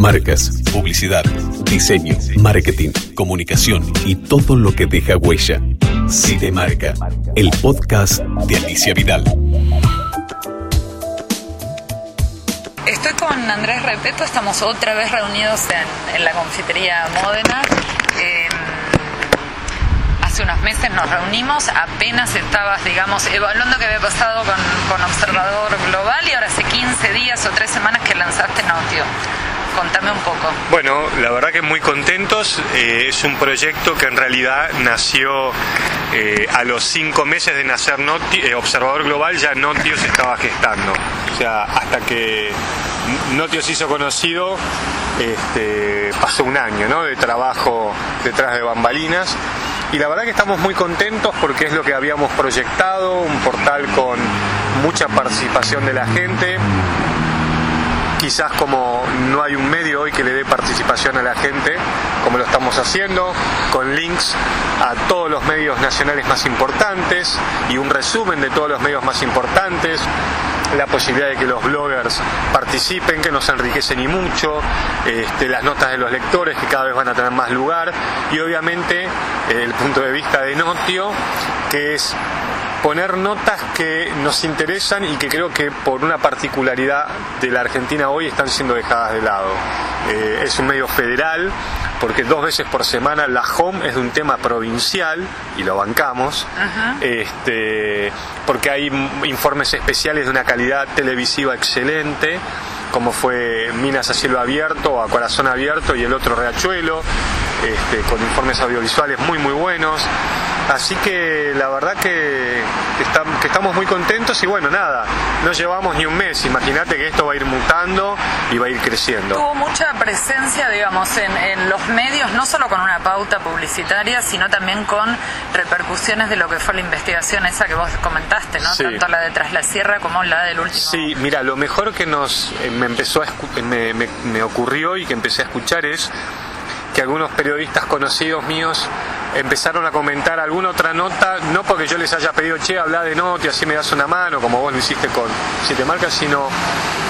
Marcas, publicidad, diseño, marketing, comunicación y todo lo que deja huella. Cinemarca, el podcast de Alicia Vidal. Estoy con Andrés Repeto, estamos otra vez reunidos en, la confitería Módena. Em, hace unos meses nos reunimos, apenas estabas, digamos, evaluando qué había pasado con, con Observador Global y ahora hace 15 días o 3 semanas que lanzaste Notio. Contame un poco. Bueno, la verdad que muy contentos. Eh, es un proyecto que en realidad nació eh, a los cinco meses de nacer eh, Observador Global, ya Notio se estaba gestando. O sea, hasta que Notio se hizo conocido, este, pasó un año ¿no? de trabajo detrás de bambalinas. Y la verdad que estamos muy contentos porque es lo que habíamos proyectado, un portal con mucha participación de la gente, quizás como no hay un medio hoy que le dé participación a la gente, como lo estamos haciendo, con links a todos los medios nacionales más importantes y un resumen de todos los medios más importantes, la posibilidad de que los bloggers participen, que no se enriquecen ni mucho, este, las notas de los lectores que cada vez van a tener más lugar y obviamente el punto de vista de Notio, que es poner notas que nos interesan y que creo que por una particularidad de la Argentina hoy están siendo dejadas de lado. Eh, es un medio federal, porque dos veces por semana la home es de un tema provincial y lo bancamos, este, porque hay informes especiales de una calidad televisiva excelente como fue Minas a cielo abierto o a corazón abierto y el otro Riachuelo, este, con informes audiovisuales muy muy buenos. Así que la verdad que, estamos muy contentos y bueno, nada, no llevamos ni un mes, imagínate que esto va a ir mutando y va a ir creciendo. Tuvo mucha presencia, digamos, en, los medios, no solo con una pauta publicitaria, sino también con repercusiones de lo que fue la investigación esa que vos comentaste, ¿no? Tanto la de Tras la Sierra como la del último. Sí, mira, lo mejor que nos eh, me empezó a me, me ocurrió y que empecé a escuchar es que algunos periodistas conocidos míos empezaron a comentar alguna otra nota, no porque yo les haya pedido, che, habla de noti, así me das una mano, como vos lo hiciste con Siete Marcas, sino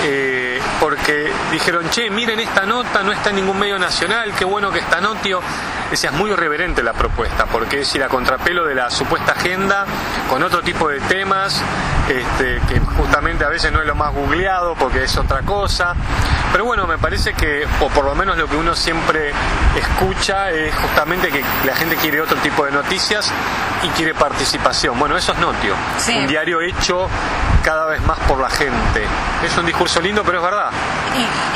eh, porque dijeron, che, miren esta nota, no está en ningún medio nacional, qué bueno que está Notio. Decía, es muy irreverente la propuesta, porque es ir a contrapelo de la supuesta agenda, con otro tipo de temas, este, que justamente a veces no es lo más googleado, porque es otra cosa. Pero bueno, me parece que, o por lo menos lo que uno siempre escucha, es justamente que la gente quiere otro tipo de noticias y quiere participación. Bueno, eso es Notio, un diario hecho cada vez más por la gente. Es un discurso lindo, pero es verdad.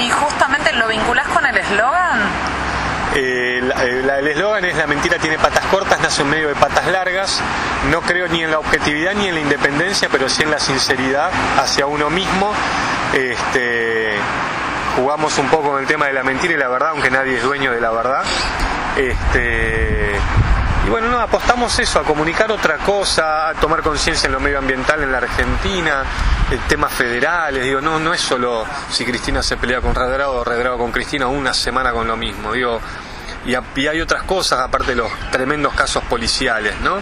¿Y, justamente lo vinculás con el eslogan? Eh, eh, el eslogan es la mentira tiene patas cortas, nace en medio de patas largas. No creo ni en la objetividad ni en la independencia, pero sí en la sinceridad hacia uno mismo. Este, jugamos un poco con el tema de la mentira y la verdad, aunque nadie es dueño de la verdad. Este, y bueno, no, apostamos eso, a comunicar otra cosa, a tomar conciencia en lo medioambiental en la Argentina, temas federales, digo, no, no es solo si Cristina se pelea con Redrado o Redrado con Cristina una semana con lo mismo, digo, y, y hay otras cosas aparte de los tremendos casos policiales, ¿no?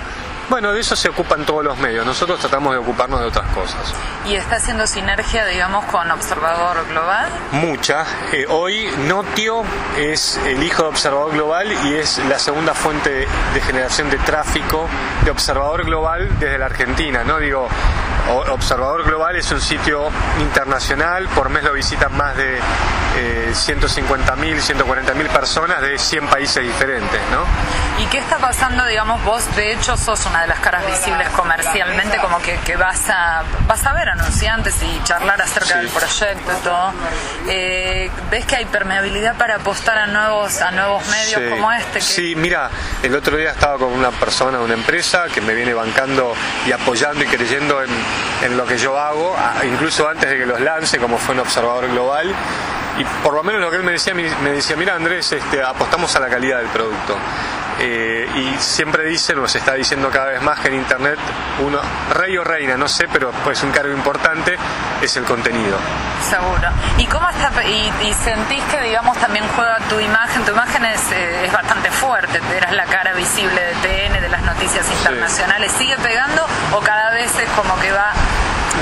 Bueno, de eso se ocupan todos los medios. Nosotros tratamos de ocuparnos de otras cosas. ¿Y está haciendo sinergia, digamos, con Observador Global? Mucha. Eh, hoy Notio es el hijo de Observador Global y es la segunda fuente de generación de tráfico de Observador Global desde la Argentina. No digo, Observador Global es un sitio internacional, por mes lo visitan más de eh, 150.000, 140.000 personas de 100 países diferentes. ¿no? ¿Y qué está pasando, digamos, vos de hecho sos una de las caras visibles comercialmente, como que, que vas, a, vas a ver anunciantes y charlar acerca del proyecto y todo? Eh, ¿Ves que hay permeabilidad para apostar a nuevos, a nuevos medios como este? Sí, mira, el otro día estaba con una persona de una empresa que me viene bancando y apoyando y creyendo en, en lo que yo hago, incluso antes de que los lance, como fue un observador global y por lo menos lo que él me decía, me decía, mira Andrés, este, apostamos a la calidad del producto. Eh, y siempre dicen, o se está diciendo cada vez más que en Internet, uno, rey o reina, no sé, pero pues un cargo importante es el contenido. Seguro. ¿Y cómo está, y, sentís que, digamos, también juega tu imagen? Tu imagen es, eh, es bastante fuerte, eras la cara visible de TN, de las noticias internacionales. ¿Sigue pegando o cada vez es como que va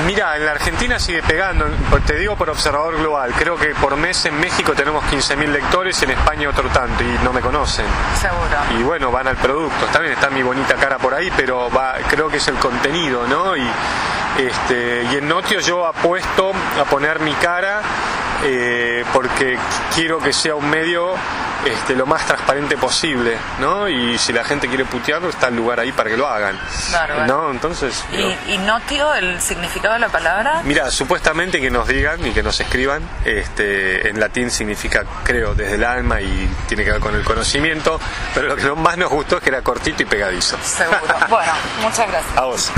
Mira, en la Argentina sigue pegando, te digo por observador global, creo que por mes en México tenemos 15.000 lectores y en España otro tanto y no me conocen. Seguro. Y bueno, van al producto, también está mi bonita cara por ahí, pero va, creo que es el contenido, ¿no? Y, este, y en Notio yo apuesto a poner mi cara eh, porque quiero que sea un medio este, lo más transparente posible, ¿no? Y si la gente quiere putearlo, está el lugar ahí para que lo hagan. Claro, ¿No? Entonces. ¿Y, ¿Y notio, el significado de la palabra? Mira, supuestamente que nos digan y que nos escriban, este, en latín significa, creo, desde el alma y tiene que ver con el conocimiento, pero lo que más nos gustó es que era cortito y pegadizo. Seguro. bueno, muchas gracias. A vos.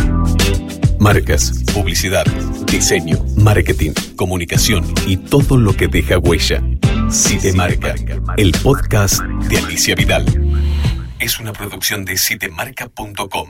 Marcas, publicidad, diseño, marketing, comunicación y todo lo que deja huella. Si marca, el podcast de Alicia Vidal. Es una producción de sitemarca.com.